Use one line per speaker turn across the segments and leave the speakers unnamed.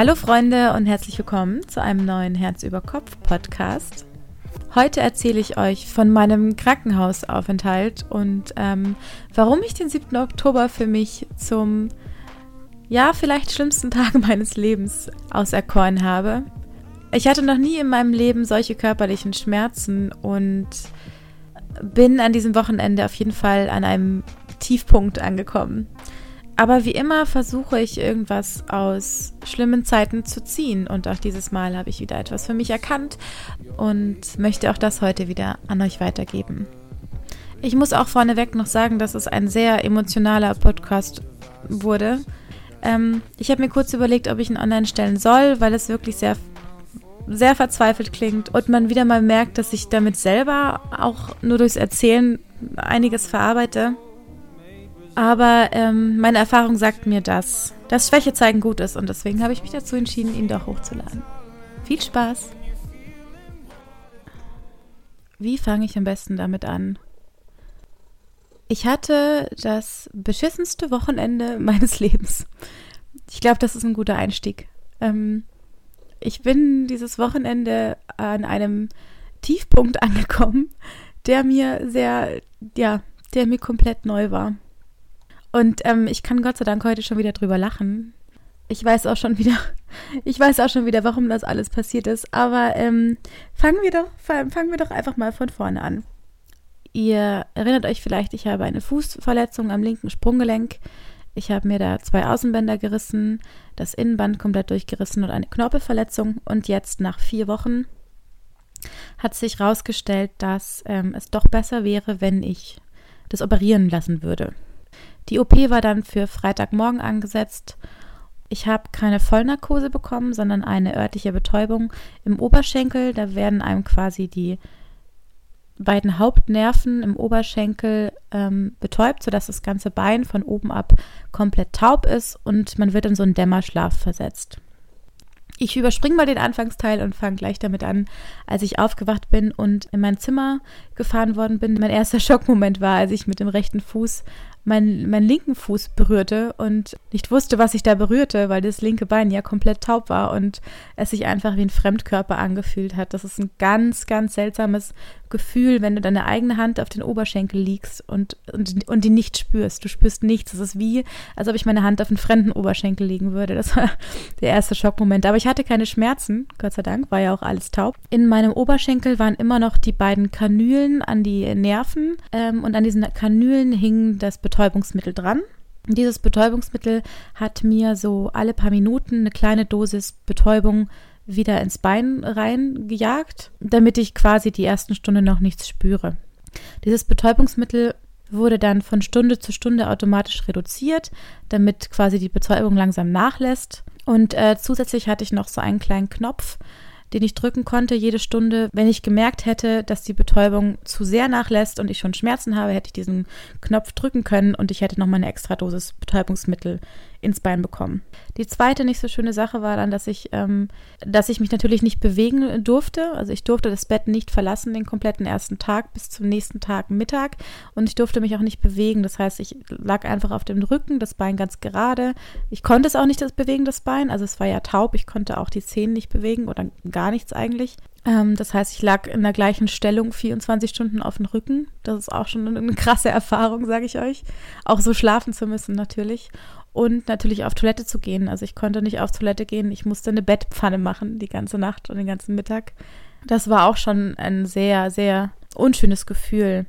Hallo Freunde und herzlich willkommen zu einem neuen Herz über Kopf Podcast. Heute erzähle ich euch von meinem Krankenhausaufenthalt und ähm, warum ich den 7. Oktober für mich zum, ja, vielleicht schlimmsten Tag meines Lebens auserkoren habe. Ich hatte noch nie in meinem Leben solche körperlichen Schmerzen und bin an diesem Wochenende auf jeden Fall an einem Tiefpunkt angekommen. Aber wie immer versuche ich irgendwas aus schlimmen Zeiten zu ziehen. Und auch dieses Mal habe ich wieder etwas für mich erkannt und möchte auch das heute wieder an euch weitergeben. Ich muss auch vorneweg noch sagen, dass es ein sehr emotionaler Podcast wurde. Ähm, ich habe mir kurz überlegt, ob ich ihn online stellen soll, weil es wirklich sehr, sehr verzweifelt klingt und man wieder mal merkt, dass ich damit selber auch nur durchs Erzählen einiges verarbeite. Aber ähm, meine Erfahrung sagt mir, dass das Schwäche zeigen gut ist und deswegen habe ich mich dazu entschieden, ihn doch hochzuladen. Viel Spaß! Wie fange ich am besten damit an? Ich hatte das beschissenste Wochenende meines Lebens. Ich glaube, das ist ein guter Einstieg. Ähm, ich bin dieses Wochenende an einem Tiefpunkt angekommen, der mir sehr, ja, der mir komplett neu war. Und ähm, ich kann Gott sei Dank heute schon wieder drüber lachen. Ich weiß auch schon wieder, ich weiß auch schon wieder, warum das alles passiert ist. Aber ähm, fangen wir doch, fangen wir doch einfach mal von vorne an. Ihr erinnert euch vielleicht, ich habe eine Fußverletzung am linken Sprunggelenk. Ich habe mir da zwei Außenbänder gerissen, das Innenband komplett durchgerissen und eine Knorpelverletzung. Und jetzt nach vier Wochen hat sich herausgestellt, dass ähm, es doch besser wäre, wenn ich das operieren lassen würde. Die OP war dann für Freitagmorgen angesetzt. Ich habe keine Vollnarkose bekommen, sondern eine örtliche Betäubung im Oberschenkel. Da werden einem quasi die beiden Hauptnerven im Oberschenkel ähm, betäubt, sodass das ganze Bein von oben ab komplett taub ist und man wird in so einen Dämmerschlaf versetzt. Ich überspringe mal den Anfangsteil und fange gleich damit an, als ich aufgewacht bin und in mein Zimmer gefahren worden bin. Mein erster Schockmoment war, als ich mit dem rechten Fuß meinen, meinen linken Fuß berührte und nicht wusste, was ich da berührte, weil das linke Bein ja komplett taub war und es sich einfach wie ein Fremdkörper angefühlt hat. Das ist ein ganz, ganz seltsames Gefühl, wenn du deine eigene Hand auf den Oberschenkel liegst und, und, und die nicht spürst. Du spürst nichts. Es ist wie, als ob ich meine Hand auf einen fremden Oberschenkel legen würde. Das war der erste Schockmoment. Aber ich hatte keine Schmerzen, Gott sei Dank, war ja auch alles taub. In meinem Oberschenkel waren immer noch die beiden Kanülen an die Nerven ähm, und an diesen Kanülen hing das Betäubungsmittel dran. Dieses Betäubungsmittel hat mir so alle paar Minuten eine kleine Dosis Betäubung wieder ins Bein reingejagt, damit ich quasi die ersten Stunden noch nichts spüre. Dieses Betäubungsmittel wurde dann von Stunde zu Stunde automatisch reduziert, damit quasi die Betäubung langsam nachlässt. Und äh, zusätzlich hatte ich noch so einen kleinen Knopf, den ich drücken konnte jede Stunde. Wenn ich gemerkt hätte, dass die Betäubung zu sehr nachlässt und ich schon Schmerzen habe, hätte ich diesen Knopf drücken können und ich hätte nochmal eine extra Dosis Betäubungsmittel ins Bein bekommen. Die zweite nicht so schöne Sache war dann, dass ich, ähm, dass ich mich natürlich nicht bewegen durfte. Also ich durfte das Bett nicht verlassen den kompletten ersten Tag bis zum nächsten Tag Mittag und ich durfte mich auch nicht bewegen. Das heißt, ich lag einfach auf dem Rücken, das Bein ganz gerade. Ich konnte es auch nicht das bewegen, das Bein. Also es war ja taub. Ich konnte auch die Zähne nicht bewegen oder gar nichts eigentlich. Ähm, das heißt, ich lag in der gleichen Stellung 24 Stunden auf dem Rücken. Das ist auch schon eine krasse Erfahrung, sage ich euch. Auch so schlafen zu müssen natürlich und natürlich auf Toilette zu gehen. Also ich konnte nicht auf Toilette gehen, ich musste eine Bettpfanne machen die ganze Nacht und den ganzen Mittag. Das war auch schon ein sehr, sehr unschönes Gefühl,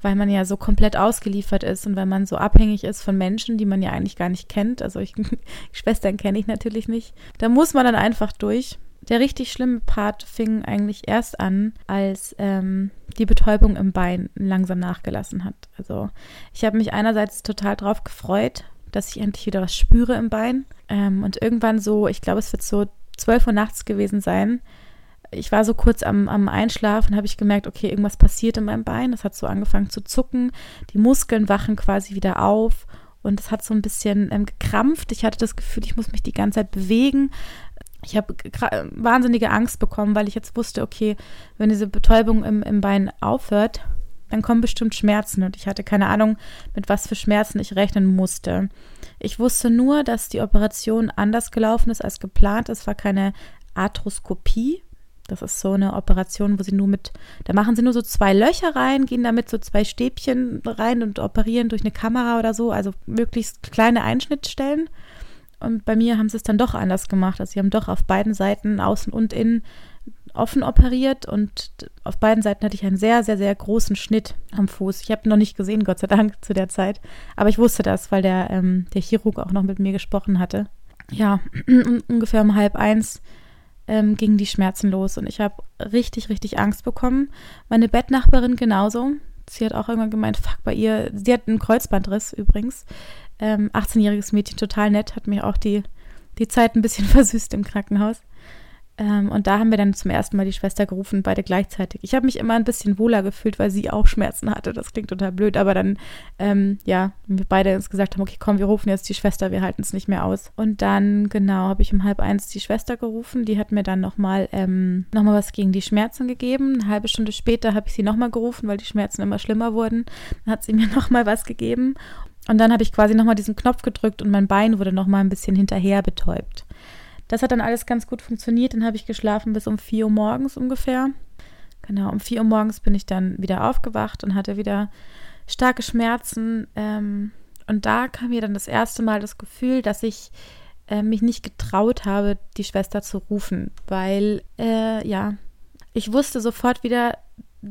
weil man ja so komplett ausgeliefert ist und weil man so abhängig ist von Menschen, die man ja eigentlich gar nicht kennt. Also ich, Schwestern kenne ich natürlich nicht. Da muss man dann einfach durch. Der richtig schlimme Part fing eigentlich erst an, als ähm, die Betäubung im Bein langsam nachgelassen hat. Also ich habe mich einerseits total drauf gefreut, dass ich endlich wieder was spüre im Bein. Ähm, und irgendwann so, ich glaube, es wird so 12 Uhr nachts gewesen sein. Ich war so kurz am, am Einschlafen, habe ich gemerkt, okay, irgendwas passiert in meinem Bein. Das hat so angefangen zu zucken. Die Muskeln wachen quasi wieder auf und es hat so ein bisschen ähm, gekrampft. Ich hatte das Gefühl, ich muss mich die ganze Zeit bewegen. Ich habe wahnsinnige Angst bekommen, weil ich jetzt wusste, okay, wenn diese Betäubung im, im Bein aufhört, dann kommen bestimmt Schmerzen. Und ich hatte keine Ahnung, mit was für Schmerzen ich rechnen musste. Ich wusste nur, dass die Operation anders gelaufen ist als geplant. Es war keine Arthroskopie. Das ist so eine Operation, wo sie nur mit, da machen sie nur so zwei Löcher rein, gehen damit so zwei Stäbchen rein und operieren durch eine Kamera oder so, also möglichst kleine Einschnittstellen. Und bei mir haben sie es dann doch anders gemacht. Also sie haben doch auf beiden Seiten, außen und innen, offen operiert und auf beiden Seiten hatte ich einen sehr, sehr, sehr großen Schnitt am Fuß. Ich habe noch nicht gesehen, Gott sei Dank, zu der Zeit. Aber ich wusste das, weil der, ähm, der Chirurg auch noch mit mir gesprochen hatte. Ja, ungefähr um halb eins ähm, gingen die Schmerzen los und ich habe richtig, richtig Angst bekommen. Meine Bettnachbarin genauso. Sie hat auch irgendwann gemeint, fuck, bei ihr, sie hat einen Kreuzbandriss übrigens. Ähm, 18-jähriges Mädchen, total nett, hat mir auch die, die Zeit ein bisschen versüßt im Krankenhaus. Ähm, und da haben wir dann zum ersten Mal die Schwester gerufen, beide gleichzeitig. Ich habe mich immer ein bisschen wohler gefühlt, weil sie auch Schmerzen hatte. Das klingt total blöd, aber dann, ähm, ja, wir beide uns gesagt haben, okay, komm, wir rufen jetzt die Schwester, wir halten es nicht mehr aus. Und dann, genau, habe ich um halb eins die Schwester gerufen. Die hat mir dann nochmal ähm, noch was gegen die Schmerzen gegeben. Eine halbe Stunde später habe ich sie nochmal gerufen, weil die Schmerzen immer schlimmer wurden. Dann hat sie mir nochmal was gegeben. Und dann habe ich quasi nochmal diesen Knopf gedrückt und mein Bein wurde nochmal ein bisschen hinterher betäubt. Das hat dann alles ganz gut funktioniert. Dann habe ich geschlafen bis um 4 Uhr morgens ungefähr. Genau, um 4 Uhr morgens bin ich dann wieder aufgewacht und hatte wieder starke Schmerzen. Ähm, und da kam mir dann das erste Mal das Gefühl, dass ich äh, mich nicht getraut habe, die Schwester zu rufen, weil, äh, ja, ich wusste sofort wieder,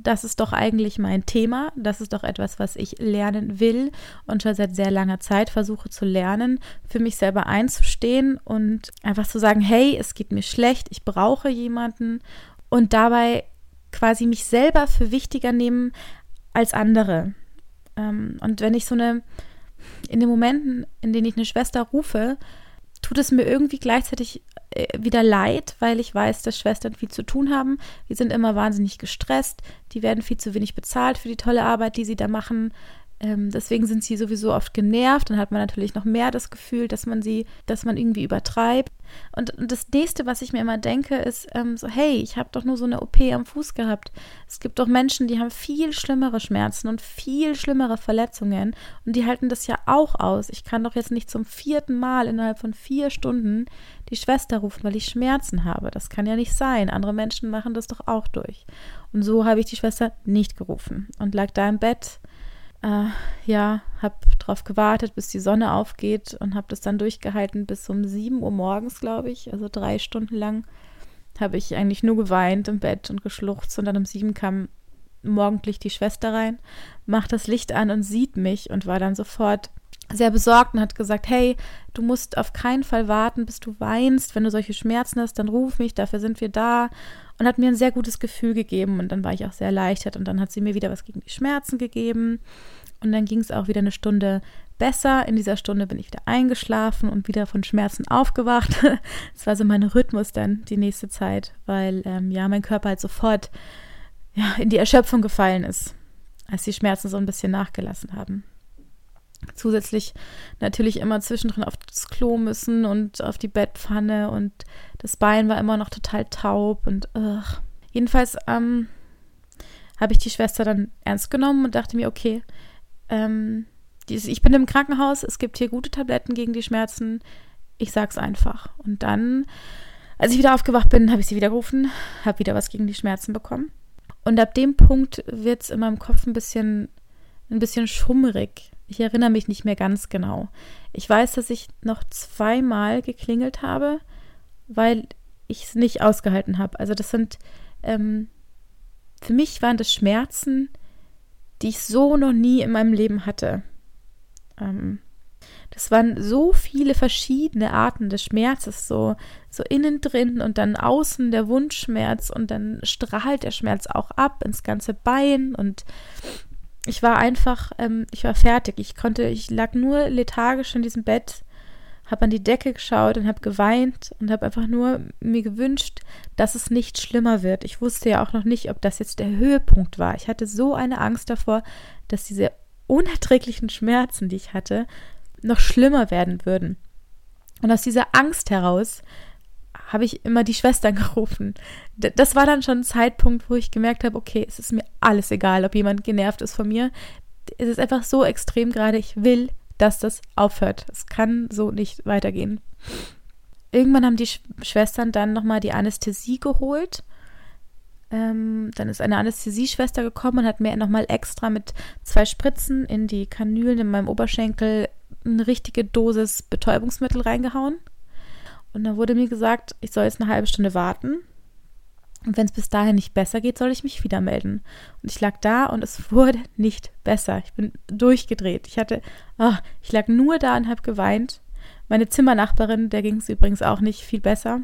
das ist doch eigentlich mein Thema. Das ist doch etwas, was ich lernen will und schon seit sehr langer Zeit versuche zu lernen, für mich selber einzustehen und einfach zu sagen, hey, es geht mir schlecht, ich brauche jemanden und dabei quasi mich selber für wichtiger nehmen als andere. Ähm, und wenn ich so eine, in den Momenten, in denen ich eine Schwester rufe, tut es mir irgendwie gleichzeitig äh, wieder leid, weil ich weiß, dass Schwestern viel zu tun haben. Die sind immer wahnsinnig gestresst, die werden viel zu wenig bezahlt für die tolle Arbeit, die sie da machen. Ähm, deswegen sind sie sowieso oft genervt. Dann hat man natürlich noch mehr das Gefühl, dass man sie, dass man irgendwie übertreibt. Und, und das nächste, was ich mir immer denke, ist ähm, so, hey, ich habe doch nur so eine OP am Fuß gehabt. Es gibt doch Menschen, die haben viel schlimmere Schmerzen und viel schlimmere Verletzungen und die halten das ja auch aus. Ich kann doch jetzt nicht zum vierten Mal innerhalb von vier Stunden die Schwester rufen, weil ich Schmerzen habe. Das kann ja nicht sein. Andere Menschen machen das doch auch durch. Und so habe ich die Schwester nicht gerufen und lag da im Bett äh, ja, habe darauf gewartet, bis die Sonne aufgeht und habe das dann durchgehalten bis um 7 Uhr morgens, glaube ich. Also drei Stunden lang habe ich eigentlich nur geweint im Bett und geschluchzt und dann um sieben kam morgendlich die Schwester rein, macht das Licht an und sieht mich und war dann sofort sehr besorgt und hat gesagt, hey, du musst auf keinen Fall warten, bis du weinst. Wenn du solche Schmerzen hast, dann ruf mich, dafür sind wir da. Und hat mir ein sehr gutes Gefühl gegeben und dann war ich auch sehr erleichtert und dann hat sie mir wieder was gegen die Schmerzen gegeben und dann ging es auch wieder eine Stunde besser. In dieser Stunde bin ich wieder eingeschlafen und wieder von Schmerzen aufgewacht. Das war so mein Rhythmus dann die nächste Zeit, weil ähm, ja mein Körper halt sofort ja, in die Erschöpfung gefallen ist, als die Schmerzen so ein bisschen nachgelassen haben. Zusätzlich natürlich immer zwischendrin auf das Klo müssen und auf die Bettpfanne und das Bein war immer noch total taub und ugh. jedenfalls ähm, habe ich die Schwester dann ernst genommen und dachte mir, okay, ähm, dies, ich bin im Krankenhaus, es gibt hier gute Tabletten gegen die Schmerzen, ich sag's einfach. Und dann, als ich wieder aufgewacht bin, habe ich sie wieder gerufen, habe wieder was gegen die Schmerzen bekommen. Und ab dem Punkt wird es in meinem Kopf ein bisschen, ein bisschen schummrig. Ich erinnere mich nicht mehr ganz genau. Ich weiß, dass ich noch zweimal geklingelt habe, weil ich es nicht ausgehalten habe. Also das sind, ähm, für mich waren das Schmerzen, die ich so noch nie in meinem Leben hatte. Ähm, das waren so viele verschiedene Arten des Schmerzes, so, so innen drin und dann außen der Wundschmerz und dann strahlt der Schmerz auch ab ins ganze Bein und ich war einfach, ähm, ich war fertig. Ich konnte, ich lag nur lethargisch in diesem Bett, habe an die Decke geschaut und habe geweint und habe einfach nur mir gewünscht, dass es nicht schlimmer wird. Ich wusste ja auch noch nicht, ob das jetzt der Höhepunkt war. Ich hatte so eine Angst davor, dass diese unerträglichen Schmerzen, die ich hatte, noch schlimmer werden würden. Und aus dieser Angst heraus habe ich immer die Schwestern gerufen. Das war dann schon ein Zeitpunkt, wo ich gemerkt habe, okay, es ist mir alles egal, ob jemand genervt ist von mir. Es ist einfach so extrem gerade, ich will, dass das aufhört. Es kann so nicht weitergehen. Irgendwann haben die Schwestern dann nochmal die Anästhesie geholt. Ähm, dann ist eine Anästhesieschwester gekommen und hat mir nochmal extra mit zwei Spritzen in die Kanülen in meinem Oberschenkel eine richtige Dosis Betäubungsmittel reingehauen. Und dann wurde mir gesagt, ich soll jetzt eine halbe Stunde warten. Und wenn es bis dahin nicht besser geht, soll ich mich wieder melden. Und ich lag da und es wurde nicht besser. Ich bin durchgedreht. Ich hatte, oh, ich lag nur da und habe geweint. Meine Zimmernachbarin, der ging es übrigens auch nicht viel besser.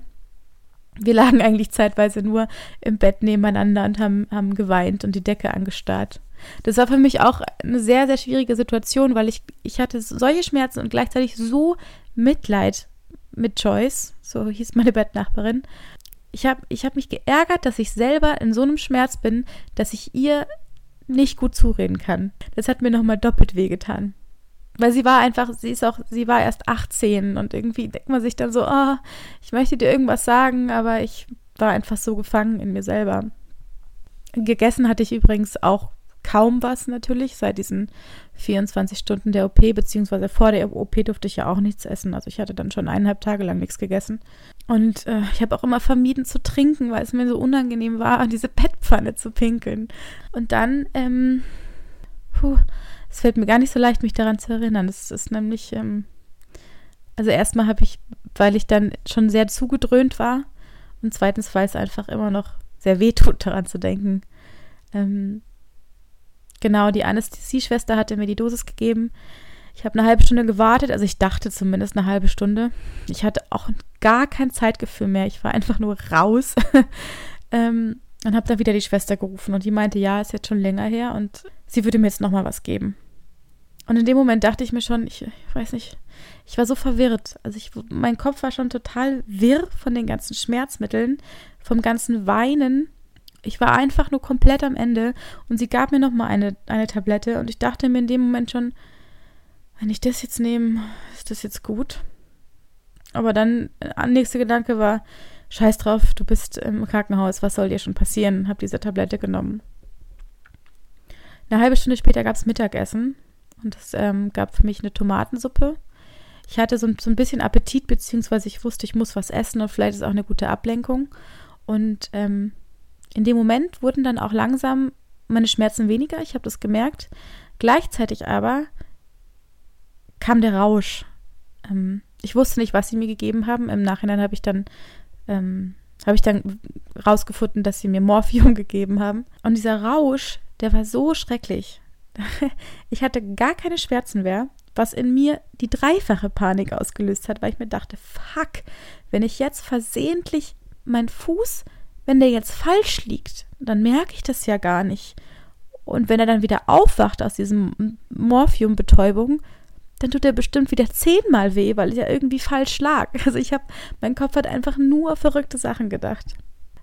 Wir lagen eigentlich zeitweise nur im Bett nebeneinander und haben, haben geweint und die Decke angestarrt. Das war für mich auch eine sehr, sehr schwierige Situation, weil ich, ich hatte solche Schmerzen und gleichzeitig so Mitleid mit Joyce, so hieß meine Bettnachbarin. Ich habe ich hab mich geärgert, dass ich selber in so einem Schmerz bin, dass ich ihr nicht gut zureden kann. Das hat mir nochmal doppelt wehgetan. Weil sie war einfach, sie ist auch, sie war erst 18 und irgendwie denkt man sich dann so, oh, ich möchte dir irgendwas sagen, aber ich war einfach so gefangen in mir selber. Gegessen hatte ich übrigens auch kaum was natürlich, seit diesen 24 Stunden der OP, beziehungsweise vor der OP durfte ich ja auch nichts essen. Also ich hatte dann schon eineinhalb Tage lang nichts gegessen. Und äh, ich habe auch immer vermieden zu trinken, weil es mir so unangenehm war, an diese Bettpfanne zu pinkeln. Und dann, ähm, puh, es fällt mir gar nicht so leicht, mich daran zu erinnern. Das ist nämlich, ähm, also erstmal habe ich, weil ich dann schon sehr zugedröhnt war und zweitens, weil es einfach immer noch sehr weh tut, daran zu denken. Ähm, Genau, die Anästhesieschwester hatte mir die Dosis gegeben. Ich habe eine halbe Stunde gewartet, also ich dachte zumindest eine halbe Stunde. Ich hatte auch gar kein Zeitgefühl mehr. Ich war einfach nur raus. ähm, und habe dann wieder die Schwester gerufen und die meinte, ja, ist jetzt schon länger her und sie würde mir jetzt nochmal was geben. Und in dem Moment dachte ich mir schon, ich, ich weiß nicht, ich war so verwirrt. Also ich, mein Kopf war schon total wirr von den ganzen Schmerzmitteln, vom ganzen Weinen ich war einfach nur komplett am Ende und sie gab mir nochmal eine, eine Tablette und ich dachte mir in dem Moment schon, wenn ich das jetzt nehme, ist das jetzt gut? Aber dann, der äh, nächste Gedanke war, scheiß drauf, du bist im Krankenhaus, was soll dir schon passieren? Hab diese Tablette genommen. Eine halbe Stunde später gab es Mittagessen und es ähm, gab für mich eine Tomatensuppe. Ich hatte so, so ein bisschen Appetit, beziehungsweise ich wusste, ich muss was essen und vielleicht ist auch eine gute Ablenkung. Und ähm, in dem Moment wurden dann auch langsam meine Schmerzen weniger, ich habe das gemerkt. Gleichzeitig aber kam der Rausch. Ähm, ich wusste nicht, was sie mir gegeben haben. Im Nachhinein habe ich dann ähm, habe ich dann rausgefunden, dass sie mir Morphium gegeben haben. Und dieser Rausch, der war so schrecklich. Ich hatte gar keine Schmerzen mehr, was in mir die dreifache Panik ausgelöst hat, weil ich mir dachte, fuck, wenn ich jetzt versehentlich meinen Fuß wenn der jetzt falsch liegt, dann merke ich das ja gar nicht. Und wenn er dann wieder aufwacht aus diesem Morphiumbetäubung, dann tut er bestimmt wieder zehnmal weh, weil er irgendwie falsch lag. Also ich habe, mein Kopf hat einfach nur verrückte Sachen gedacht.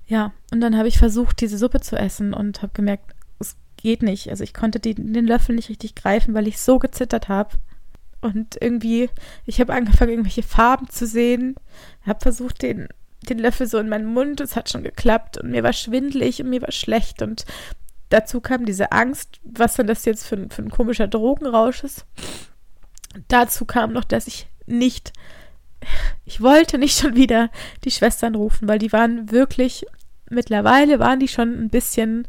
Ja, und dann habe ich versucht, diese Suppe zu essen und habe gemerkt, es geht nicht. Also ich konnte die, den Löffel nicht richtig greifen, weil ich so gezittert habe. Und irgendwie, ich habe angefangen, irgendwelche Farben zu sehen, habe versucht, den den Löffel so in meinen Mund, es hat schon geklappt und mir war schwindelig und mir war schlecht und dazu kam diese Angst, was denn das jetzt für, für ein komischer Drogenrausch ist. Dazu kam noch, dass ich nicht, ich wollte nicht schon wieder die Schwestern rufen, weil die waren wirklich, mittlerweile waren die schon ein bisschen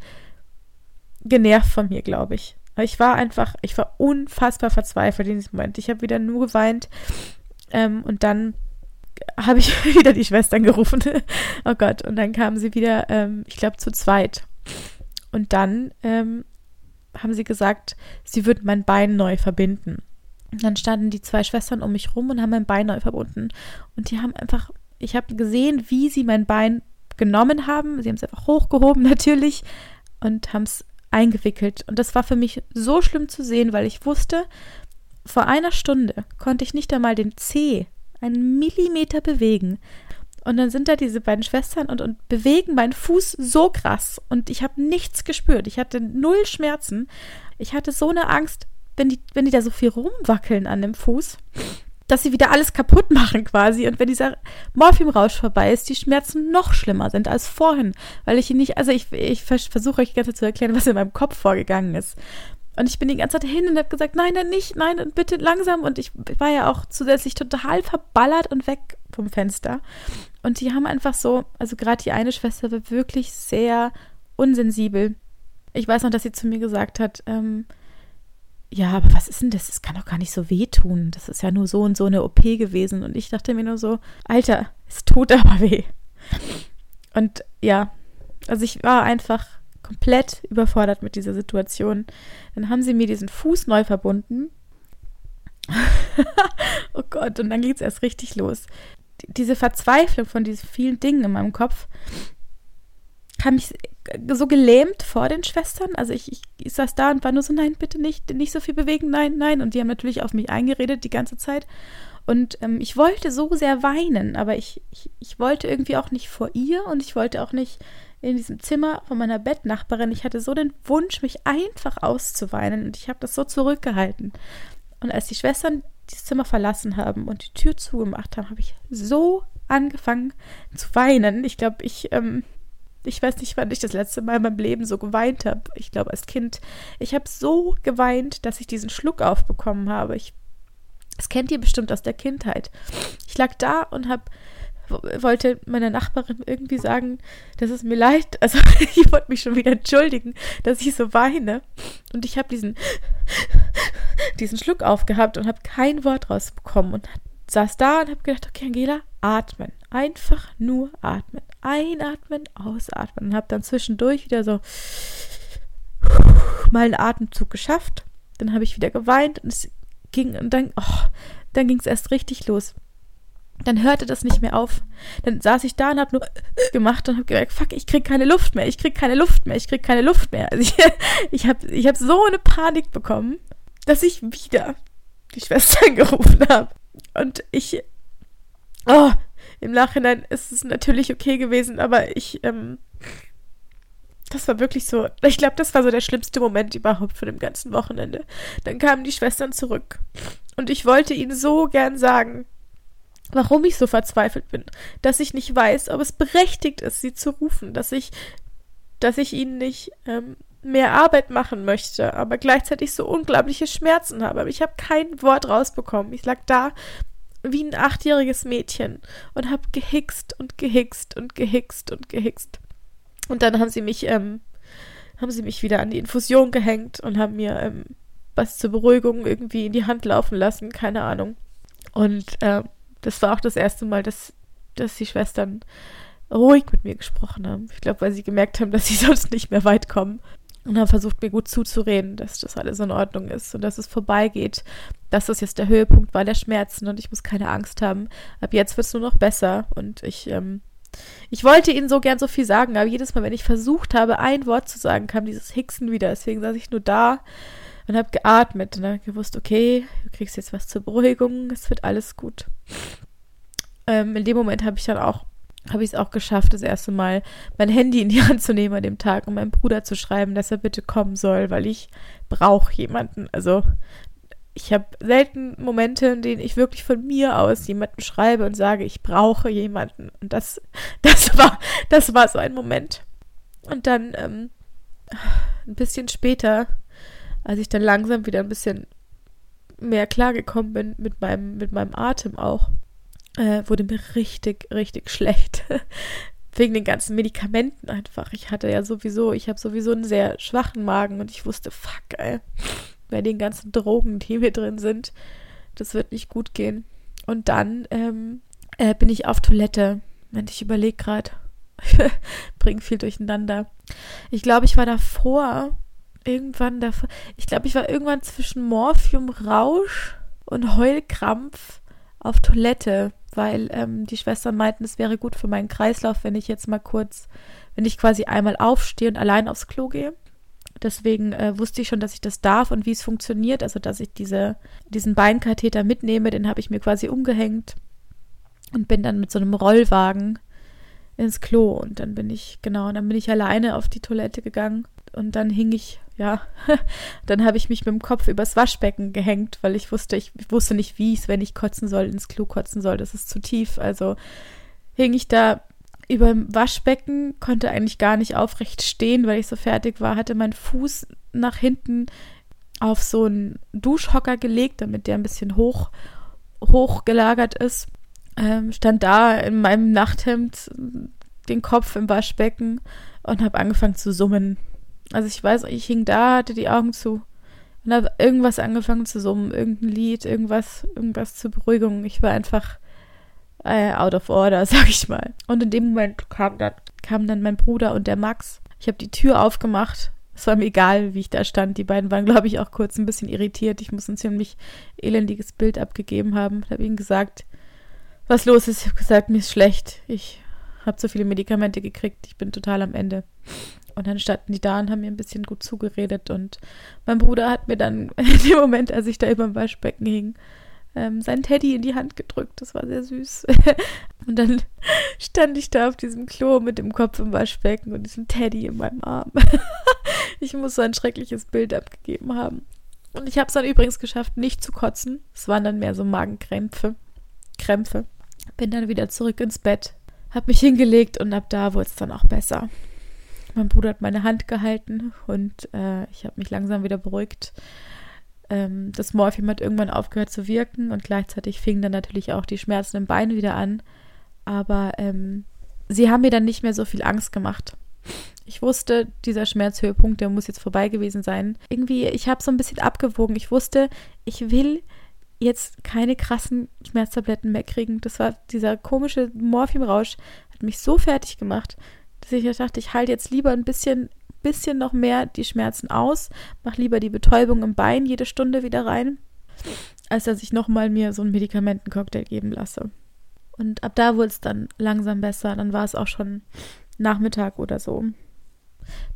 genervt von mir, glaube ich. Ich war einfach, ich war unfassbar verzweifelt in diesem Moment. Ich habe wieder nur geweint ähm, und dann habe ich wieder die Schwestern gerufen. oh Gott. Und dann kamen sie wieder, ähm, ich glaube, zu zweit. Und dann ähm, haben sie gesagt, sie würden mein Bein neu verbinden. Und dann standen die zwei Schwestern um mich rum und haben mein Bein neu verbunden. Und die haben einfach, ich habe gesehen, wie sie mein Bein genommen haben. Sie haben es einfach hochgehoben natürlich und haben es eingewickelt. Und das war für mich so schlimm zu sehen, weil ich wusste, vor einer Stunde konnte ich nicht einmal den Zeh einen Millimeter bewegen. Und dann sind da diese beiden Schwestern und, und bewegen meinen Fuß so krass. Und ich habe nichts gespürt. Ich hatte null Schmerzen. Ich hatte so eine Angst, wenn die, wenn die da so viel rumwackeln an dem Fuß. dass sie wieder alles kaputt machen quasi. Und wenn dieser Morphiumrausch vorbei ist, die Schmerzen noch schlimmer sind als vorhin. Weil ich ihn nicht, also ich, ich versuche euch die ganze Zeit zu erklären, was in meinem Kopf vorgegangen ist. Und ich bin die ganze Zeit hin und habe gesagt, nein, nein, nicht, nein, und bitte langsam. Und ich war ja auch zusätzlich total verballert und weg vom Fenster. Und die haben einfach so, also gerade die eine Schwester war wirklich sehr unsensibel. Ich weiß noch, dass sie zu mir gesagt hat, ähm, ja, aber was ist denn das? Das kann doch gar nicht so wehtun. Das ist ja nur so und so eine OP gewesen. Und ich dachte mir nur so, Alter, es tut aber weh. Und ja, also ich war einfach komplett überfordert mit dieser Situation. Dann haben sie mir diesen Fuß neu verbunden. oh Gott, und dann geht es erst richtig los. Diese Verzweiflung von diesen vielen Dingen in meinem Kopf habe mich so gelähmt vor den Schwestern. Also ich, ich, ich, saß da und war nur so, nein, bitte nicht, nicht so viel bewegen, nein, nein. Und die haben natürlich auf mich eingeredet die ganze Zeit. Und ähm, ich wollte so sehr weinen, aber ich, ich, ich wollte irgendwie auch nicht vor ihr und ich wollte auch nicht in diesem Zimmer von meiner Bettnachbarin. Ich hatte so den Wunsch, mich einfach auszuweinen und ich habe das so zurückgehalten. Und als die Schwestern das Zimmer verlassen haben und die Tür zugemacht haben, habe ich so angefangen zu weinen. Ich glaube, ich ähm, ich weiß nicht, wann ich das letzte Mal in meinem Leben so geweint habe. Ich glaube, als Kind. Ich habe so geweint, dass ich diesen Schluck aufbekommen habe. Ich, das kennt ihr bestimmt aus der Kindheit. Ich lag da und habe wollte meiner Nachbarin irgendwie sagen, dass es mir leid, also ich wollte mich schon wieder entschuldigen, dass ich so weine. Und ich habe diesen, diesen Schluck aufgehabt und habe kein Wort rausbekommen und saß da und habe gedacht, okay, Angela, atmen. Einfach nur atmen. Einatmen, ausatmen. Und habe dann zwischendurch wieder so mal einen Atemzug geschafft. Dann habe ich wieder geweint und es ging und dann, oh, dann ging es erst richtig los. Dann hörte das nicht mehr auf. Dann saß ich da und habe nur gemacht und habe gemerkt, fuck, ich krieg keine Luft mehr, ich krieg keine Luft mehr, ich krieg keine Luft mehr. Also ich, ich habe ich hab so eine Panik bekommen, dass ich wieder die Schwester gerufen habe. Und ich, oh, im Nachhinein ist es natürlich okay gewesen, aber ich, ähm, das war wirklich so, ich glaube, das war so der schlimmste Moment überhaupt von dem ganzen Wochenende. Dann kamen die Schwestern zurück und ich wollte ihnen so gern sagen, warum ich so verzweifelt bin, dass ich nicht weiß, ob es berechtigt ist, sie zu rufen, dass ich, dass ich ihnen nicht ähm, mehr Arbeit machen möchte, aber gleichzeitig so unglaubliche Schmerzen habe. Aber ich habe kein Wort rausbekommen. Ich lag da wie ein achtjähriges Mädchen und habe gehickst und gehickst und gehickst und gehickst. Und dann haben sie mich, ähm, haben sie mich wieder an die Infusion gehängt und haben mir ähm, was zur Beruhigung irgendwie in die Hand laufen lassen, keine Ahnung. Und äh, das war auch das erste Mal, dass, dass die Schwestern ruhig mit mir gesprochen haben. Ich glaube, weil sie gemerkt haben, dass sie sonst nicht mehr weit kommen und haben versucht, mir gut zuzureden, dass das alles in Ordnung ist und dass es vorbeigeht, dass das jetzt der Höhepunkt war der Schmerzen und ich muss keine Angst haben. Ab jetzt wird es nur noch besser und ich, ähm, ich wollte ihnen so gern so viel sagen, aber jedes Mal, wenn ich versucht habe, ein Wort zu sagen, kam dieses Hicksen wieder. Deswegen saß ich nur da und habe geatmet und habe gewusst, okay, du kriegst jetzt was zur Beruhigung, es wird alles gut. Ähm, in dem Moment habe ich dann auch habe ich es auch geschafft, das erste Mal mein Handy in die Hand zu nehmen an dem Tag und meinem Bruder zu schreiben, dass er bitte kommen soll, weil ich brauche jemanden. Also ich habe selten Momente, in denen ich wirklich von mir aus jemanden schreibe und sage, ich brauche jemanden. Und das, das war, das war so ein Moment. Und dann ähm, ein bisschen später, als ich dann langsam wieder ein bisschen mehr klargekommen bin mit meinem, mit meinem Atem auch, äh, wurde mir richtig, richtig schlecht. Wegen den ganzen Medikamenten einfach. Ich hatte ja sowieso, ich habe sowieso einen sehr schwachen Magen und ich wusste, fuck, ey, bei den ganzen Drogen, die mir drin sind, das wird nicht gut gehen. Und dann ähm, äh, bin ich auf Toilette. Wenn ich überlege gerade, bringe viel durcheinander. Ich glaube, ich war davor, irgendwann davor, ich glaube, ich war irgendwann zwischen Morphium, Rausch und Heulkrampf auf Toilette weil ähm, die Schwestern meinten, es wäre gut für meinen Kreislauf, wenn ich jetzt mal kurz, wenn ich quasi einmal aufstehe und allein aufs Klo gehe. Deswegen äh, wusste ich schon, dass ich das darf und wie es funktioniert. Also, dass ich diese, diesen Beinkatheter mitnehme, den habe ich mir quasi umgehängt und bin dann mit so einem Rollwagen ins Klo. Und dann bin ich, genau, dann bin ich alleine auf die Toilette gegangen. Und dann hing ich, ja, dann habe ich mich mit dem Kopf übers Waschbecken gehängt, weil ich wusste, ich, ich wusste nicht, wie es, wenn ich kotzen soll, ins Klo kotzen soll. Das ist zu tief. Also hing ich da über dem Waschbecken, konnte eigentlich gar nicht aufrecht stehen, weil ich so fertig war, hatte meinen Fuß nach hinten auf so einen Duschhocker gelegt, damit der ein bisschen hoch, hoch gelagert ist. Ähm, stand da in meinem Nachthemd, den Kopf im Waschbecken und habe angefangen zu summen. Also ich weiß, ich hing da, hatte die Augen zu und habe irgendwas angefangen zu summen, irgendein Lied, irgendwas, irgendwas zur Beruhigung. Ich war einfach äh, out of order, sag ich mal. Und in dem Moment kam dann, kam dann mein Bruder und der Max. Ich habe die Tür aufgemacht. Es war mir egal, wie ich da stand. Die beiden waren, glaube ich, auch kurz ein bisschen irritiert. Ich muss ein ziemlich elendiges Bild abgegeben haben. Ich habe ihnen gesagt, was los ist. Ich habe gesagt, mir ist schlecht. Ich habe so viele Medikamente gekriegt. Ich bin total am Ende. Und dann standen die da und haben mir ein bisschen gut zugeredet. Und mein Bruder hat mir dann in dem Moment, als ich da über dem Waschbecken hing, ähm, sein Teddy in die Hand gedrückt. Das war sehr süß. und dann stand ich da auf diesem Klo mit dem Kopf im Waschbecken und diesem Teddy in meinem Arm. ich muss so ein schreckliches Bild abgegeben haben. Und ich habe es dann übrigens geschafft, nicht zu kotzen. Es waren dann mehr so Magenkrämpfe. Krämpfe. Bin dann wieder zurück ins Bett, hab mich hingelegt und ab da wurde es dann auch besser. Mein Bruder hat meine Hand gehalten und äh, ich habe mich langsam wieder beruhigt ähm, das Morphium hat irgendwann aufgehört zu wirken und gleichzeitig fingen dann natürlich auch die Schmerzen im Bein wieder an. Aber ähm, sie haben mir dann nicht mehr so viel Angst gemacht. Ich wusste, dieser Schmerzhöhepunkt, der muss jetzt vorbei gewesen sein. Irgendwie, ich habe so ein bisschen abgewogen. Ich wusste, ich will jetzt keine krassen Schmerztabletten mehr kriegen. Das war dieser komische Morphiumrausch, hat mich so fertig gemacht, dass ich dachte, ich halte jetzt lieber ein bisschen bisschen noch mehr die Schmerzen aus, mach lieber die Betäubung im Bein jede Stunde wieder rein, als dass ich nochmal mir so einen Medikamentencocktail geben lasse. Und ab da wurde es dann langsam besser. Dann war es auch schon Nachmittag oder so.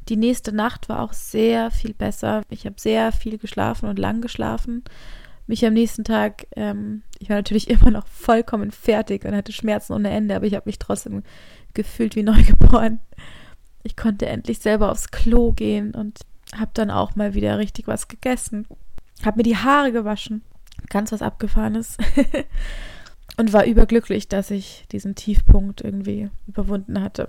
Die nächste Nacht war auch sehr viel besser. Ich habe sehr viel geschlafen und lang geschlafen. Mich am nächsten Tag, ähm, ich war natürlich immer noch vollkommen fertig und hatte Schmerzen ohne Ende, aber ich habe mich trotzdem gefühlt wie neugeboren ich konnte endlich selber aufs Klo gehen und habe dann auch mal wieder richtig was gegessen. Habe mir die Haare gewaschen. Ganz was Abgefahrenes. und war überglücklich, dass ich diesen Tiefpunkt irgendwie überwunden hatte.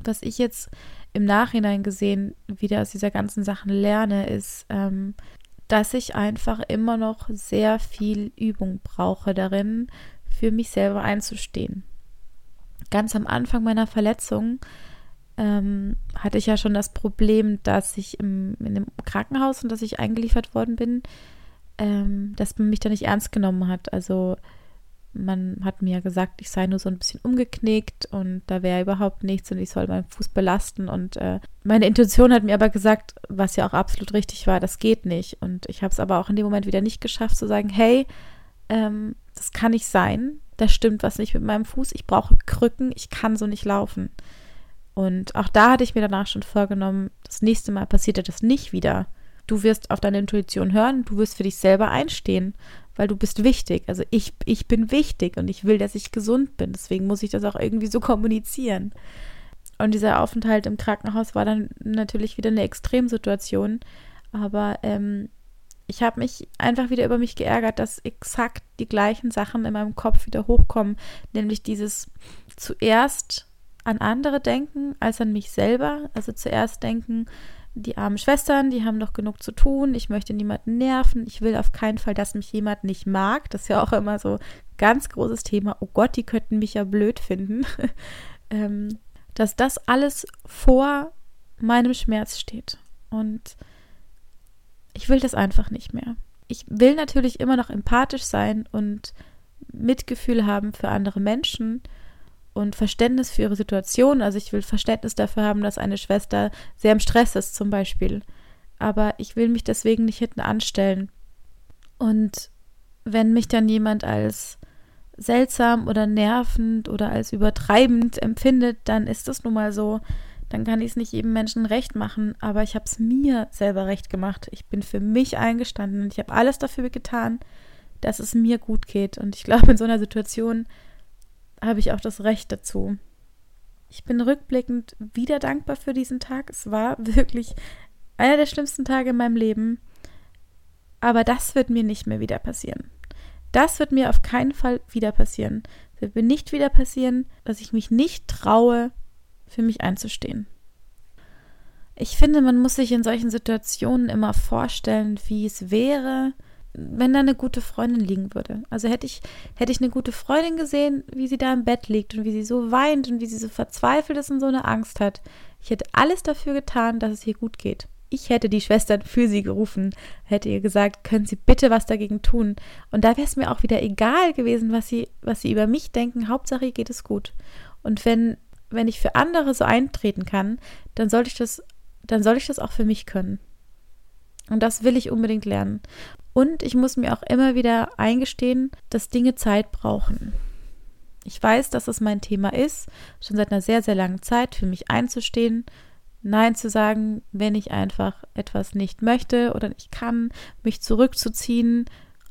Was ich jetzt im Nachhinein gesehen wieder aus dieser ganzen Sachen lerne, ist, ähm, dass ich einfach immer noch sehr viel Übung brauche darin, für mich selber einzustehen. Ganz am Anfang meiner Verletzung ähm, hatte ich ja schon das Problem, dass ich im, in dem Krankenhaus und dass ich eingeliefert worden bin, ähm, dass man mich da nicht ernst genommen hat. Also man hat mir gesagt, ich sei nur so ein bisschen umgeknickt und da wäre überhaupt nichts und ich soll meinen Fuß belasten. Und äh, meine Intuition hat mir aber gesagt, was ja auch absolut richtig war, das geht nicht. Und ich habe es aber auch in dem Moment wieder nicht geschafft zu sagen, hey, ähm, das kann nicht sein, da stimmt was nicht mit meinem Fuß, ich brauche Krücken, ich kann so nicht laufen. Und auch da hatte ich mir danach schon vorgenommen, das nächste Mal passiert dir das nicht wieder. Du wirst auf deine Intuition hören, du wirst für dich selber einstehen, weil du bist wichtig. Also ich, ich bin wichtig und ich will, dass ich gesund bin. Deswegen muss ich das auch irgendwie so kommunizieren. Und dieser Aufenthalt im Krankenhaus war dann natürlich wieder eine Extremsituation. Aber ähm, ich habe mich einfach wieder über mich geärgert, dass exakt die gleichen Sachen in meinem Kopf wieder hochkommen. Nämlich dieses zuerst an andere denken als an mich selber. Also zuerst denken, die armen Schwestern, die haben doch genug zu tun, ich möchte niemanden nerven, ich will auf keinen Fall, dass mich jemand nicht mag. Das ist ja auch immer so ganz großes Thema. Oh Gott, die könnten mich ja blöd finden. ähm, dass das alles vor meinem Schmerz steht. Und ich will das einfach nicht mehr. Ich will natürlich immer noch empathisch sein und Mitgefühl haben für andere Menschen und Verständnis für ihre Situation. Also ich will Verständnis dafür haben, dass eine Schwester sehr im Stress ist zum Beispiel. Aber ich will mich deswegen nicht hinten anstellen. Und wenn mich dann jemand als seltsam oder nervend oder als übertreibend empfindet, dann ist das nun mal so. Dann kann ich es nicht jedem Menschen recht machen, aber ich habe es mir selber recht gemacht. Ich bin für mich eingestanden und ich habe alles dafür getan, dass es mir gut geht. Und ich glaube, in so einer Situation habe ich auch das Recht dazu. Ich bin rückblickend wieder dankbar für diesen Tag. Es war wirklich einer der schlimmsten Tage in meinem Leben. Aber das wird mir nicht mehr wieder passieren. Das wird mir auf keinen Fall wieder passieren. Es wird mir nicht wieder passieren, dass ich mich nicht traue, für mich einzustehen. Ich finde, man muss sich in solchen Situationen immer vorstellen, wie es wäre, wenn da eine gute Freundin liegen würde. Also hätte ich, hätte ich eine gute Freundin gesehen, wie sie da im Bett liegt und wie sie so weint und wie sie so verzweifelt ist und so eine Angst hat. Ich hätte alles dafür getan, dass es ihr gut geht. Ich hätte die Schwestern für sie gerufen, hätte ihr gesagt, können Sie bitte was dagegen tun. Und da wäre es mir auch wieder egal gewesen, was sie, was sie über mich denken. Hauptsache, ihr geht es gut. Und wenn, wenn ich für andere so eintreten kann, dann sollte ich das, dann soll ich das auch für mich können. Und das will ich unbedingt lernen. Und ich muss mir auch immer wieder eingestehen, dass Dinge Zeit brauchen. Ich weiß, dass es mein Thema ist, schon seit einer sehr, sehr langen Zeit, für mich einzustehen, Nein zu sagen, wenn ich einfach etwas nicht möchte oder nicht kann, mich zurückzuziehen,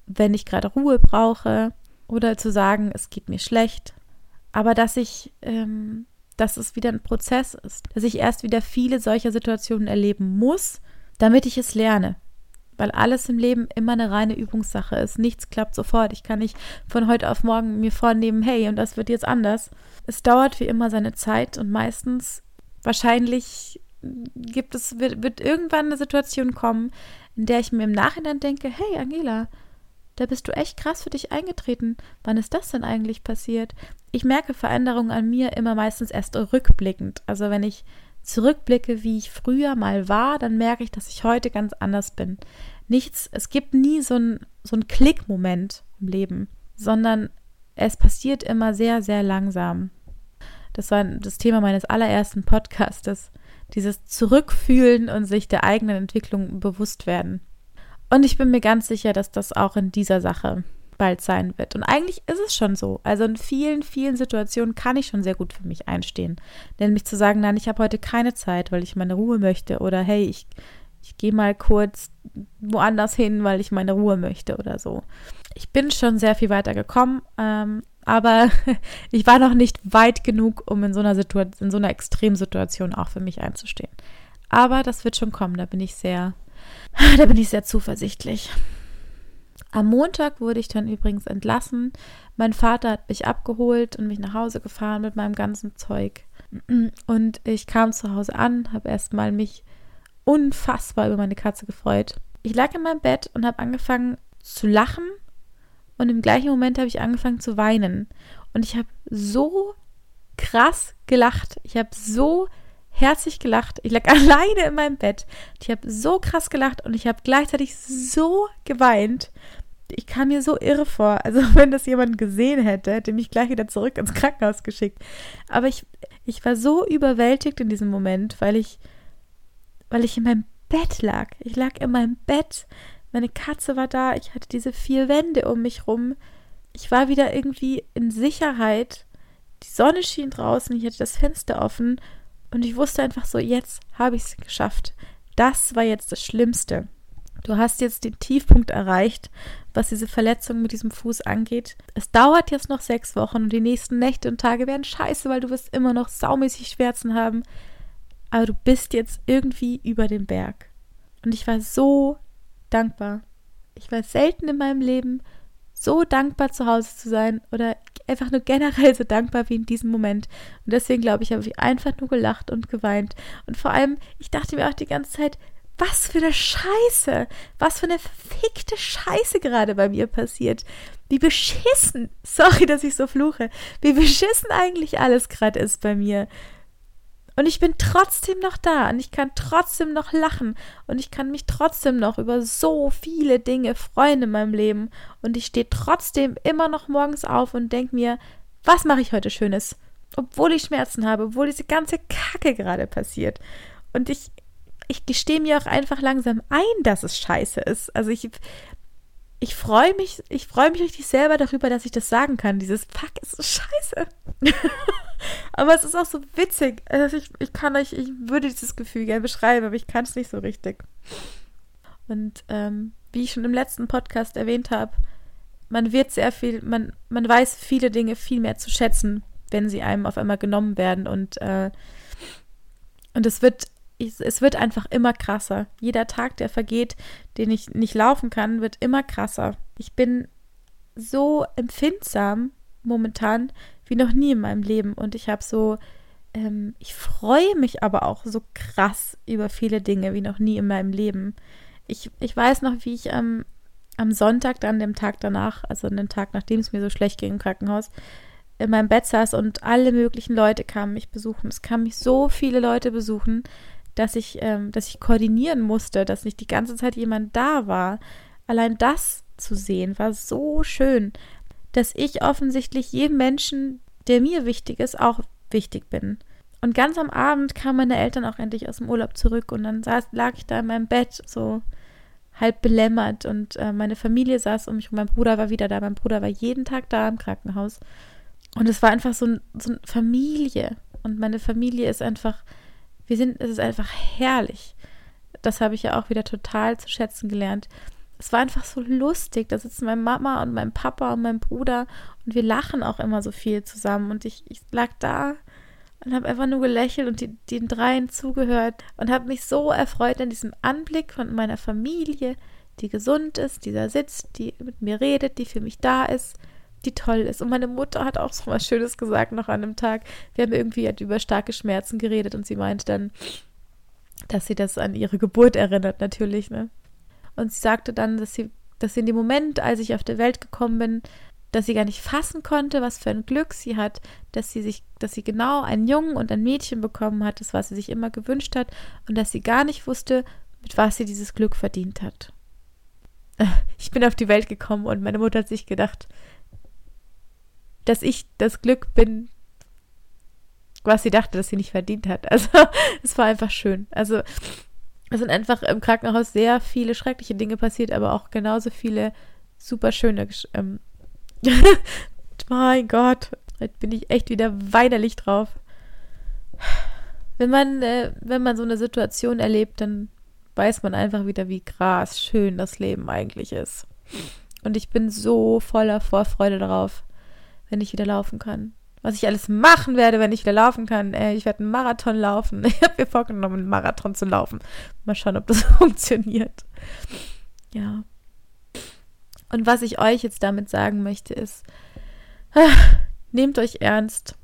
wenn ich gerade Ruhe brauche oder zu sagen, es geht mir schlecht. Aber dass ich, ähm, dass es wieder ein Prozess ist, dass ich erst wieder viele solcher Situationen erleben muss, damit ich es lerne weil alles im Leben immer eine reine Übungssache ist. Nichts klappt sofort. Ich kann nicht von heute auf morgen mir vornehmen, hey, und das wird jetzt anders. Es dauert wie immer seine Zeit und meistens wahrscheinlich gibt es, wird, wird irgendwann eine Situation kommen, in der ich mir im Nachhinein denke, hey Angela, da bist du echt krass für dich eingetreten. Wann ist das denn eigentlich passiert? Ich merke Veränderungen an mir immer meistens erst rückblickend. Also wenn ich zurückblicke, wie ich früher mal war, dann merke ich, dass ich heute ganz anders bin. Nichts, es gibt nie so einen so Klickmoment im Leben, sondern es passiert immer sehr, sehr langsam. Das war das Thema meines allerersten Podcastes. Dieses Zurückfühlen und sich der eigenen Entwicklung bewusst werden. Und ich bin mir ganz sicher, dass das auch in dieser Sache bald sein wird. Und eigentlich ist es schon so. Also in vielen, vielen Situationen kann ich schon sehr gut für mich einstehen. Nämlich zu sagen, nein, ich habe heute keine Zeit, weil ich meine Ruhe möchte. Oder hey, ich, ich gehe mal kurz woanders hin, weil ich meine Ruhe möchte oder so. Ich bin schon sehr viel weiter gekommen, ähm, aber ich war noch nicht weit genug, um in so einer Situation, in so einer Extremsituation auch für mich einzustehen. Aber das wird schon kommen, da bin ich sehr, da bin ich sehr zuversichtlich. Am Montag wurde ich dann übrigens entlassen. Mein Vater hat mich abgeholt und mich nach Hause gefahren mit meinem ganzen Zeug. Und ich kam zu Hause an, habe erstmal mich unfassbar über meine Katze gefreut. Ich lag in meinem Bett und habe angefangen zu lachen und im gleichen Moment habe ich angefangen zu weinen. Und ich habe so krass gelacht. Ich habe so herzlich gelacht. Ich lag alleine in meinem Bett. Ich habe so krass gelacht und ich habe gleichzeitig so geweint ich kam mir so irre vor. Also wenn das jemand gesehen hätte, hätte mich gleich wieder zurück ins Krankenhaus geschickt. Aber ich, ich war so überwältigt in diesem Moment, weil ich, weil ich in meinem Bett lag. Ich lag in meinem Bett. Meine Katze war da. Ich hatte diese vier Wände um mich rum. Ich war wieder irgendwie in Sicherheit. Die Sonne schien draußen. Ich hatte das Fenster offen. Und ich wusste einfach so, jetzt habe ich es geschafft. Das war jetzt das Schlimmste. Du hast jetzt den Tiefpunkt erreicht, was diese Verletzung mit diesem Fuß angeht. Es dauert jetzt noch sechs Wochen und die nächsten Nächte und Tage werden scheiße, weil du wirst immer noch saumäßig Schmerzen haben. Aber du bist jetzt irgendwie über dem Berg. Und ich war so dankbar. Ich war selten in meinem Leben so dankbar, zu Hause zu sein oder einfach nur generell so dankbar wie in diesem Moment. Und deswegen glaube ich, habe ich einfach nur gelacht und geweint. Und vor allem, ich dachte mir auch die ganze Zeit, was für eine Scheiße, was für eine verfickte Scheiße gerade bei mir passiert. Wie beschissen, sorry, dass ich so fluche, wie beschissen eigentlich alles gerade ist bei mir. Und ich bin trotzdem noch da und ich kann trotzdem noch lachen und ich kann mich trotzdem noch über so viele Dinge freuen in meinem Leben und ich stehe trotzdem immer noch morgens auf und denke mir, was mache ich heute Schönes? Obwohl ich Schmerzen habe, obwohl diese ganze Kacke gerade passiert. Und ich, ich gestehe mir auch einfach langsam ein, dass es scheiße ist. Also ich, ich freue mich, ich freue mich richtig selber darüber, dass ich das sagen kann. Dieses Fuck ist so scheiße. aber es ist auch so witzig. Also ich, ich kann euch, ich würde dieses Gefühl gerne beschreiben, aber ich kann es nicht so richtig. Und ähm, wie ich schon im letzten Podcast erwähnt habe, man wird sehr viel, man, man weiß viele Dinge viel mehr zu schätzen, wenn sie einem auf einmal genommen werden. Und, äh, und es wird, es wird einfach immer krasser. Jeder Tag, der vergeht, den ich nicht laufen kann, wird immer krasser. Ich bin so empfindsam momentan wie noch nie in meinem Leben. Und ich habe so, ähm, ich freue mich aber auch so krass über viele Dinge wie noch nie in meinem Leben. Ich, ich weiß noch, wie ich am, am Sonntag, dann dem Tag danach, also an dem Tag, nachdem es mir so schlecht ging im Krankenhaus, in meinem Bett saß und alle möglichen Leute kamen mich besuchen. Es kamen mich so viele Leute besuchen, dass ich, ähm, dass ich koordinieren musste, dass nicht die ganze Zeit jemand da war. Allein das zu sehen war so schön, dass ich offensichtlich jedem Menschen, der mir wichtig ist, auch wichtig bin. Und ganz am Abend kamen meine Eltern auch endlich aus dem Urlaub zurück und dann saß, lag ich da in meinem Bett so halb belämmert und äh, meine Familie saß um mich und mein Bruder war wieder da. Mein Bruder war jeden Tag da im Krankenhaus. Und es war einfach so, ein, so eine Familie. Und meine Familie ist einfach, wir sind, es ist einfach herrlich. Das habe ich ja auch wieder total zu schätzen gelernt. Es war einfach so lustig. Da sitzen meine Mama und mein Papa und mein Bruder und wir lachen auch immer so viel zusammen. Und ich, ich lag da und habe einfach nur gelächelt und die, den dreien zugehört und habe mich so erfreut an diesem Anblick von meiner Familie, die gesund ist, die da sitzt, die mit mir redet, die für mich da ist, die toll ist. Und meine Mutter hat auch so was Schönes gesagt noch an einem Tag. Wir haben irgendwie halt über starke Schmerzen geredet und sie meinte dann, dass sie das an ihre Geburt erinnert, natürlich, ne? Und sie sagte dann, dass sie, dass sie in dem Moment, als ich auf der Welt gekommen bin, dass sie gar nicht fassen konnte, was für ein Glück sie hat, dass sie sich, dass sie genau einen Jungen und ein Mädchen bekommen hat, das was sie sich immer gewünscht hat, und dass sie gar nicht wusste, mit was sie dieses Glück verdient hat. Ich bin auf die Welt gekommen und meine Mutter hat sich gedacht, dass ich das Glück bin, was sie dachte, dass sie nicht verdient hat. Also es war einfach schön. Also es sind einfach im Krankenhaus sehr viele schreckliche Dinge passiert, aber auch genauso viele super schöne ähm, mein Gott, jetzt bin ich echt wieder weinerlich drauf. Wenn man, äh, wenn man so eine Situation erlebt, dann weiß man einfach wieder, wie krass schön das Leben eigentlich ist. Und ich bin so voller Vorfreude darauf, wenn ich wieder laufen kann. Was ich alles machen werde, wenn ich wieder laufen kann. Äh, ich werde einen Marathon laufen. Ich habe mir vorgenommen, einen Marathon zu laufen. Mal schauen, ob das funktioniert. Ja. Und was ich euch jetzt damit sagen möchte, ist, nehmt euch ernst.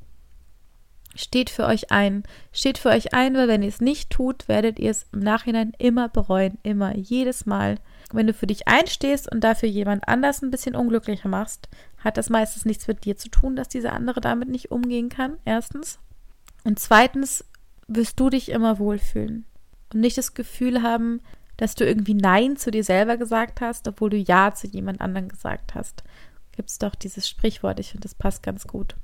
Steht für euch ein. Steht für euch ein, weil wenn ihr es nicht tut, werdet ihr es im Nachhinein immer bereuen. Immer, jedes Mal. Wenn du für dich einstehst und dafür jemand anders ein bisschen unglücklicher machst, hat das meistens nichts mit dir zu tun, dass dieser andere damit nicht umgehen kann. Erstens. Und zweitens wirst du dich immer wohlfühlen und nicht das Gefühl haben, dass du irgendwie Nein zu dir selber gesagt hast, obwohl du Ja zu jemand anderem gesagt hast. Gibt es doch dieses Sprichwort, ich finde, das passt ganz gut.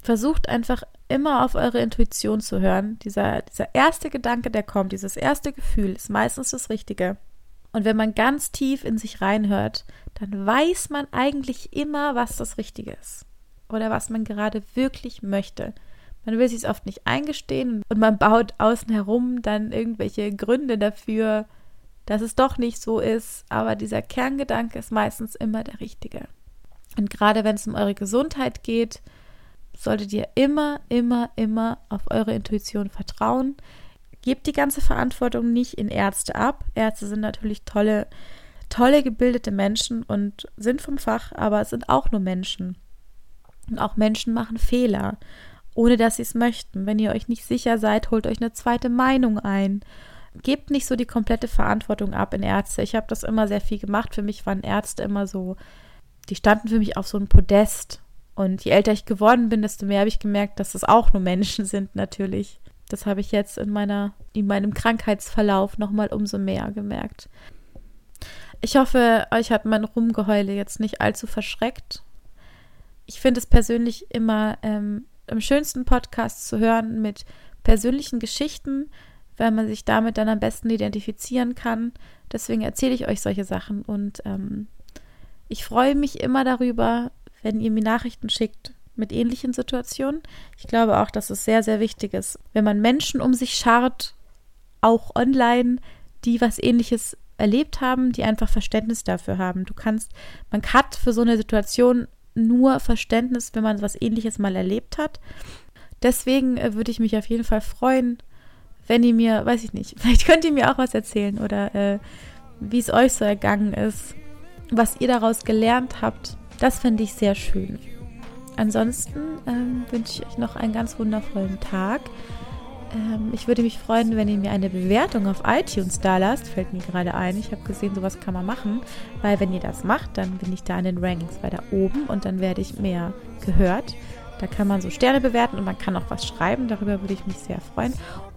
Versucht einfach immer auf eure Intuition zu hören. Dieser, dieser erste Gedanke, der kommt, dieses erste Gefühl, ist meistens das Richtige. Und wenn man ganz tief in sich reinhört, dann weiß man eigentlich immer, was das Richtige ist. Oder was man gerade wirklich möchte. Man will sich es oft nicht eingestehen und man baut außen herum dann irgendwelche Gründe dafür, dass es doch nicht so ist, aber dieser Kerngedanke ist meistens immer der richtige. Und gerade wenn es um eure Gesundheit geht, solltet ihr immer, immer, immer auf eure Intuition vertrauen. Gebt die ganze Verantwortung nicht in Ärzte ab. Ärzte sind natürlich tolle, tolle gebildete Menschen und sind vom Fach, aber es sind auch nur Menschen. Und auch Menschen machen Fehler, ohne dass sie es möchten. Wenn ihr euch nicht sicher seid, holt euch eine zweite Meinung ein gebt nicht so die komplette Verantwortung ab in Ärzte. Ich habe das immer sehr viel gemacht. Für mich waren Ärzte immer so, die standen für mich auf so einem Podest. Und je älter ich geworden bin, desto mehr habe ich gemerkt, dass das auch nur Menschen sind, natürlich. Das habe ich jetzt in meiner, in meinem Krankheitsverlauf nochmal umso mehr gemerkt. Ich hoffe, euch hat mein Rumgeheule jetzt nicht allzu verschreckt. Ich finde es persönlich immer ähm, im schönsten Podcast zu hören mit persönlichen Geschichten, weil man sich damit dann am besten identifizieren kann. Deswegen erzähle ich euch solche Sachen und ähm, ich freue mich immer darüber, wenn ihr mir Nachrichten schickt mit ähnlichen Situationen. Ich glaube auch, dass es sehr, sehr wichtig ist, wenn man Menschen um sich schart, auch online, die was ähnliches erlebt haben, die einfach Verständnis dafür haben. Du kannst, man hat für so eine Situation nur Verständnis, wenn man was ähnliches mal erlebt hat. Deswegen äh, würde ich mich auf jeden Fall freuen, wenn ihr mir, weiß ich nicht, vielleicht könnt ihr mir auch was erzählen oder äh, wie es euch so ergangen ist, was ihr daraus gelernt habt. Das finde ich sehr schön. Ansonsten ähm, wünsche ich euch noch einen ganz wundervollen Tag. Ähm, ich würde mich freuen, wenn ihr mir eine Bewertung auf iTunes da lasst. Fällt mir gerade ein. Ich habe gesehen, sowas kann man machen. Weil wenn ihr das macht, dann bin ich da in den Rankings weiter oben und dann werde ich mehr gehört. Da kann man so Sterne bewerten und man kann auch was schreiben. Darüber würde ich mich sehr freuen.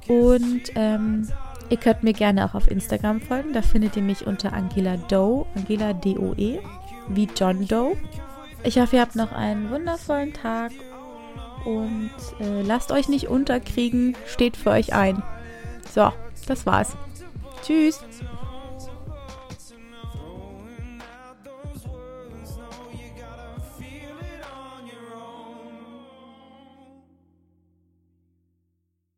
Und ähm, ihr könnt mir gerne auch auf Instagram folgen. Da findet ihr mich unter Angela Doe, Angela D-O-E, wie John Doe. Ich hoffe, ihr habt noch einen wundervollen Tag und äh, lasst euch nicht unterkriegen, steht für euch ein. So, das war's. Tschüss.